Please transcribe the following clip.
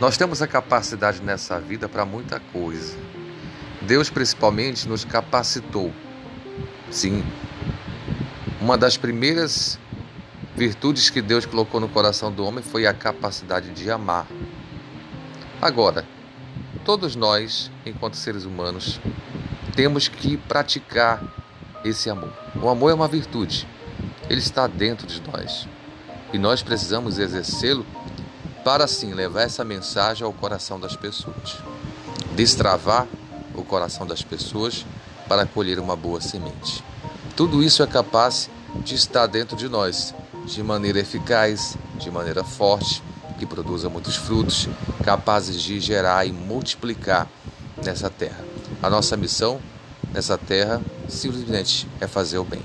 Nós temos a capacidade nessa vida para muita coisa. Deus, principalmente, nos capacitou. Sim, uma das primeiras virtudes que Deus colocou no coração do homem foi a capacidade de amar. Agora, todos nós, enquanto seres humanos, temos que praticar esse amor. O amor é uma virtude, ele está dentro de nós e nós precisamos exercê-lo para assim levar essa mensagem ao coração das pessoas, destravar o coração das pessoas para colher uma boa semente. Tudo isso é capaz de estar dentro de nós, de maneira eficaz, de maneira forte, que produza muitos frutos, capazes de gerar e multiplicar nessa terra. A nossa missão nessa terra simplesmente é fazer o bem.